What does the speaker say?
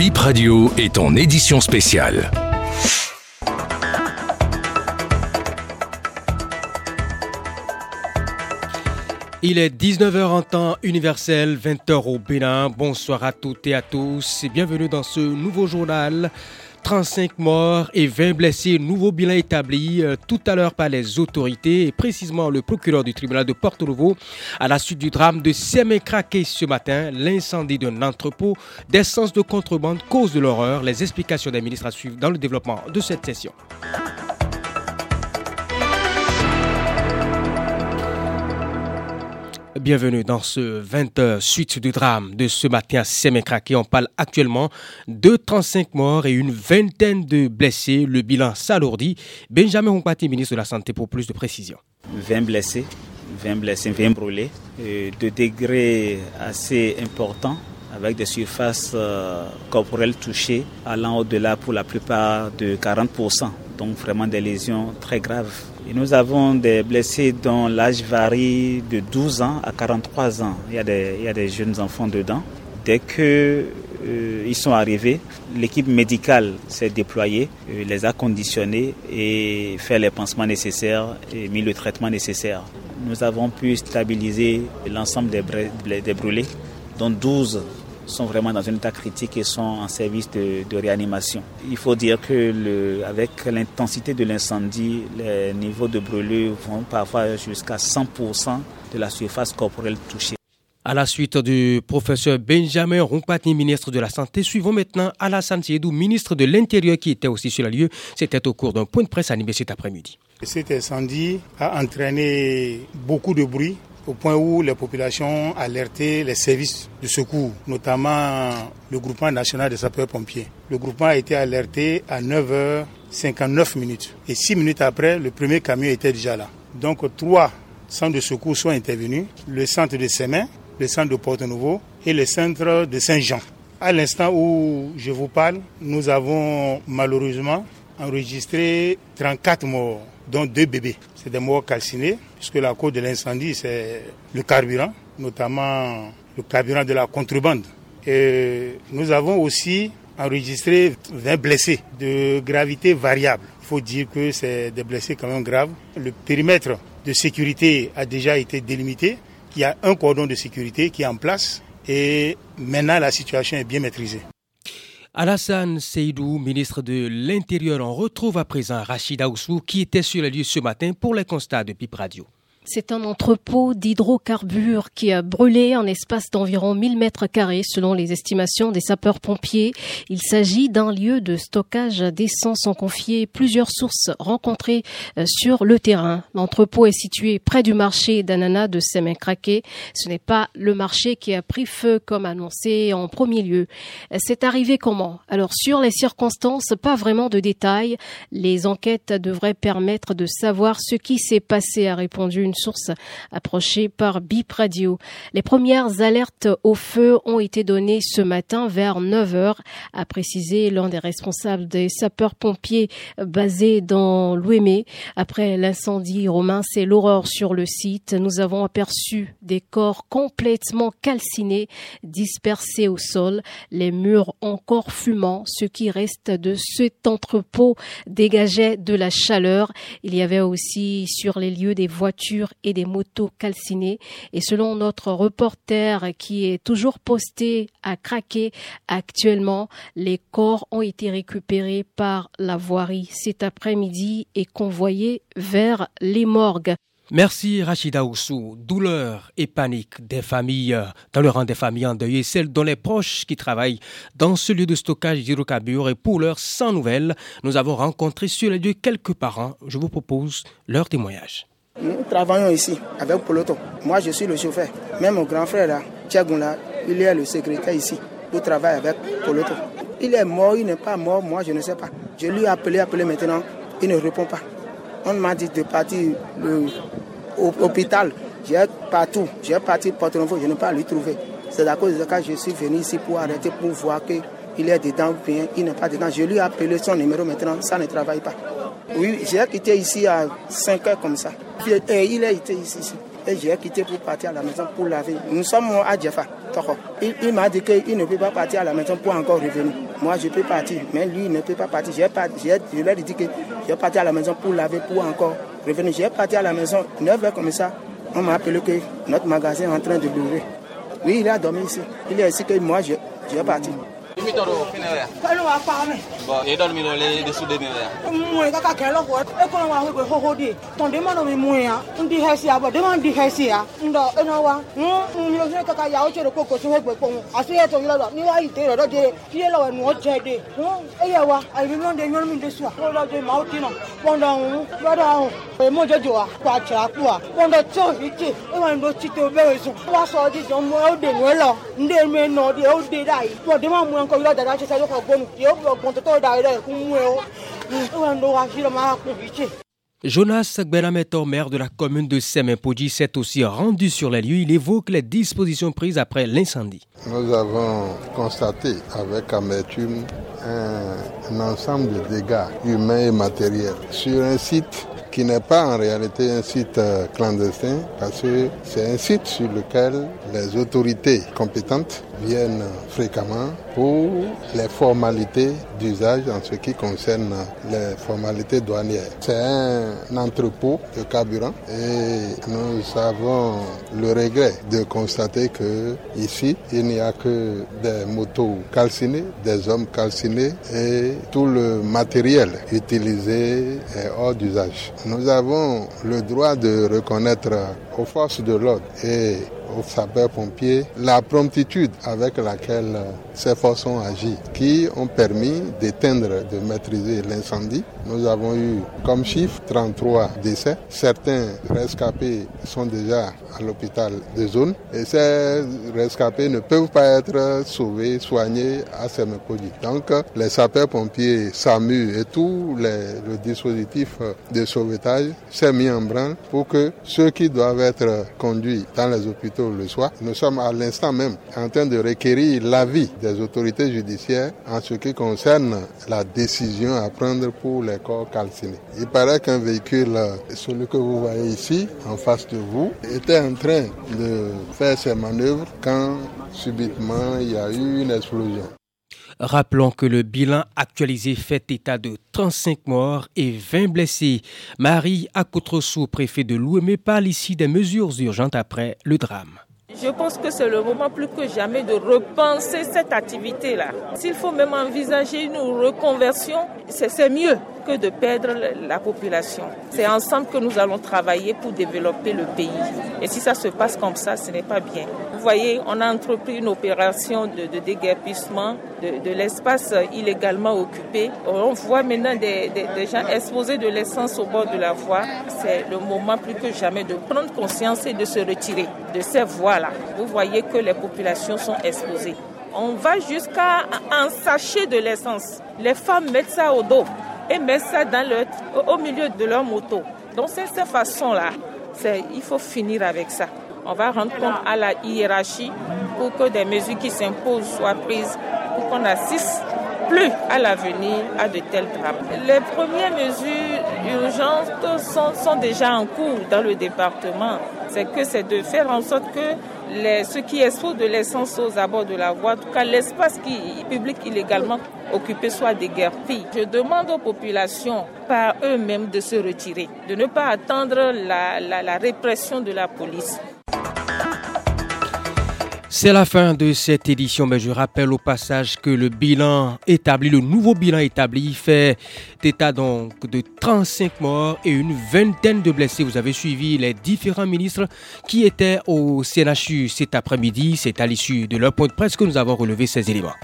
Bip Radio est en édition spéciale. Il est 19h en temps universel, 20h au Bénin. Bonsoir à toutes et à tous et bienvenue dans ce nouveau journal. 35 morts et 20 blessés, nouveau bilan établi euh, tout à l'heure par les autorités et précisément le procureur du tribunal de Porto Novo à la suite du drame de Semé craqué ce matin, l'incendie d'un entrepôt, d'essence de contrebande, cause de l'horreur. Les explications des ministres à suivre dans le développement de cette session. Bienvenue dans ce 20 suite du drame de ce matin à Sémécraqué. On parle actuellement de 35 morts et une vingtaine de blessés. Le bilan s'alourdit. Benjamin Humpati, ministre de la Santé, pour plus de précisions. 20 blessés, 20 blessés, 20 brûlés, de degrés assez importants avec des surfaces euh, corporelles touchées allant au-delà pour la plupart de 40%. Donc vraiment des lésions très graves nous avons des blessés dont l'âge varie de 12 ans à 43 ans. Il y a des, jeunes enfants dedans. Dès que euh, ils sont arrivés, l'équipe médicale s'est déployée, euh, les a conditionnés et fait les pansements nécessaires et mis le traitement nécessaire. Nous avons pu stabiliser l'ensemble des, des brûlés, dont 12 sont vraiment dans un état critique et sont en service de, réanimation. Il faut dire que le, avec l'intensité de l'incendie, les niveaux de brûlure vont parfois jusqu'à 100% de la surface corporelle touchée. À la suite du professeur Benjamin Rompati, ministre de la Santé, suivons maintenant Alassane Siedou, ministre de l'Intérieur, qui était aussi sur le lieu. C'était au cours d'un point de presse animé cet après-midi. Cet incendie a entraîné beaucoup de bruit au point où les populations alertaient les services de secours, notamment le groupement national des sapeurs-pompiers. Le groupement a été alerté à 9h59 minutes. Et six minutes après, le premier camion était déjà là. Donc trois centres de secours sont intervenus, le centre de Sémin, le centre de Porto-Nouveau et le centre de Saint-Jean. À l'instant où je vous parle, nous avons malheureusement enregistré 34 morts, dont deux bébés. C'est des morts calcinés, puisque la cause de l'incendie, c'est le carburant, notamment le carburant de la contrebande. Et nous avons aussi enregistré 20 blessés de gravité variable. Il faut dire que c'est des blessés quand même graves. Le périmètre de sécurité a déjà été délimité. Il y a un cordon de sécurité qui est en place et maintenant la situation est bien maîtrisée. Alassane Seydou, ministre de l'Intérieur, on retrouve à présent Rachida Oussou qui était sur le lieu ce matin pour les constats de PIP Radio. C'est un entrepôt d'hydrocarbures qui a brûlé en espace d'environ 1000 mètres carrés selon les estimations des sapeurs-pompiers. Il s'agit d'un lieu de stockage d'essence ont confié plusieurs sources rencontrées euh, sur le terrain. L'entrepôt est situé près du marché d'ananas de Semin-Craqué. Ce n'est pas le marché qui a pris feu comme annoncé en premier lieu. C'est arrivé comment? Alors sur les circonstances, pas vraiment de détails. Les enquêtes devraient permettre de savoir ce qui s'est passé, a répondu une source approchée par BIP Radio. Les premières alertes au feu ont été données ce matin vers 9 heures, a précisé l'un des responsables des sapeurs-pompiers basés dans l'Ouémé. Après l'incendie romain, c'est l'horreur sur le site. Nous avons aperçu des corps complètement calcinés, dispersés au sol, les murs encore fumants. Ce qui reste de cet entrepôt dégageait de la chaleur. Il y avait aussi sur les lieux des voitures et des motos calcinées. Et selon notre reporter qui est toujours posté à craquer actuellement, les corps ont été récupérés par la voirie cet après-midi et convoyés vers les morgues. Merci Rachida Oussou. Douleur et panique des familles, dans le rang des familles endeuillées, celles dont les proches qui travaillent dans ce lieu de stockage d'hydrocarbures et pour l'heure sans nouvelles, nous avons rencontré sur les lieux quelques parents. Je vous propose leur témoignage. Nous travaillons ici avec Poloto. Moi, je suis le chauffeur. Même mon grand frère, là, il est le secrétaire ici. Il travaille avec Poloto. Il est mort, il n'est pas mort, moi, je ne sais pas. Je lui ai appelé, appelé maintenant, il ne répond pas. On m'a dit de partir au l'hôpital. J'ai partout, j'ai parti Porto Novo, je n'ai pas lui trouver. C'est à cause de ça que je suis venu ici pour arrêter, pour voir qu'il est dedans ou bien il n'est pas dedans. Je lui ai appelé son numéro maintenant, ça ne travaille pas. Oui, j'ai quitté ici à 5 heures comme ça. il a été ici. et j'ai quitté pour partir à la maison pour laver. Nous sommes à Djefa, Il, il m'a dit qu'il ne peut pas partir à la maison pour encore revenir. Moi, je peux partir, mais lui, il ne peut pas partir. J'ai je lui ai dit que je vais partir à la maison pour laver, pour encore revenir. J'ai parti à la maison, 9 heures comme ça. On m'a appelé que notre magasin est en train de l'ouvrir. Oui, il a dormi ici. Il est ici que moi, je, je vais partir. imi tɔrɔ fɛnɛ ya. kalo wa fa mɛ. bɔn e dɔn mi dɔn le de su de mi ya. mun ye ka ka kɛ lɔ kɔ e kɔnɔ wa ko ko ho de tɔn de ma dɔ mi mun ya n di hɛsi ya bɔn de ma di hɛsi ya n dɔ e na wa n n yɛrɛ fɛnɛ ka ka ya o cɛ de ko ko sɛbɛn gbɛ kpɔn a se yɛ tɔ yɛrɛ la ni wa yi te yɛrɛ dɔ de fiye wa nɔ cɛ de e yɛ wa a yi mi de ɲɔni mi de su wa dɔ de ma o ti na pɔn dɔ n dɔ dɔ o ye mo jɛ jɔ wa ko a cɛ a ku wa pɔn dɔ tí o ti e wa n do ti te o bɛɛ sɔn wa sɔ di jɔn mo o de nu lɔ n de mi nɔ de o de da yi pɔn de ma mun kɔ Jonas Gbenametor, maire de la commune de Semempodji, s'est aussi rendu sur les lieux. Il évoque les dispositions prises après l'incendie. Nous avons constaté avec amertume un, un ensemble de dégâts humains et matériels sur un site qui n'est pas en réalité un site euh, clandestin parce que c'est un site sur lequel les autorités compétentes viennent fréquemment pour les formalités d'usage en ce qui concerne les formalités douanières. C'est un entrepôt de carburant et nous avons le regret de constater que ici il n'y a que des motos calcinées, des hommes calcinés et tout le matériel utilisé est hors d'usage. Nous avons le droit de reconnaître aux forces de l'ordre et aux sapeurs-pompiers la promptitude avec laquelle ces forces ont agi, qui ont permis d'éteindre, de maîtriser l'incendie. Nous avons eu comme chiffre 33 décès. Certains rescapés sont déjà à l'hôpital de zone et ces rescapés ne peuvent pas être sauvés, soignés à Semepodi. Donc les sapeurs-pompiers, SAMU et tout les, le dispositif de sauvetage s'est mis en branle pour que ceux qui doivent être conduits dans les hôpitaux le soient. Nous sommes à l'instant même en train de requérir l'avis des autorités judiciaires en ce qui concerne la décision à prendre pour les corps calcinés. Il paraît qu'un véhicule, celui que vous voyez ici, en face de vous, était en train de faire ses manœuvres quand subitement il y a eu une explosion. Rappelons que le bilan actualisé fait état de 35 morts et 20 blessés. Marie Akotresou, préfet de l'Ouémé, parle ici des mesures urgentes après le drame. Je pense que c'est le moment plus que jamais de repenser cette activité-là. S'il faut même envisager une reconversion, c'est mieux de perdre la population. C'est ensemble que nous allons travailler pour développer le pays. Et si ça se passe comme ça, ce n'est pas bien. Vous voyez, on a entrepris une opération de, de déguerpissement de, l'espace illégalement occupé. On voit maintenant des, des, gens exposer de l'essence au bord de la voie. C'est le moment plus que jamais de prendre conscience et de se retirer de ces voies-là. Vous voyez que les populations sont exposées. On va jusqu'à un sachet de l'essence. Les femmes mettent ça au dos et mettent ça dans le, au milieu de leur moto. Donc c'est cette façon-là. Il faut finir avec ça. On va rendre compte à la hiérarchie pour que des mesures qui s'imposent soient prises, pour qu'on assiste plus à l'avenir à de tels drames. Les premières mesures urgentes sont, sont déjà en cours dans le département. C'est que c'est de faire en sorte que ceux qui exposent de l'essence aux abords de la voie, en tout cas l'espace qui public illégalement occupé soit déguerpi. Je demande aux populations par eux-mêmes de se retirer, de ne pas attendre la, la répression de la police. C'est la fin de cette édition, mais je rappelle au passage que le bilan établi, le nouveau bilan établi, fait état donc de 35 morts et une vingtaine de blessés. Vous avez suivi les différents ministres qui étaient au CNHU cet après-midi. C'est à l'issue de leur point de presse que nous avons relevé ces éléments.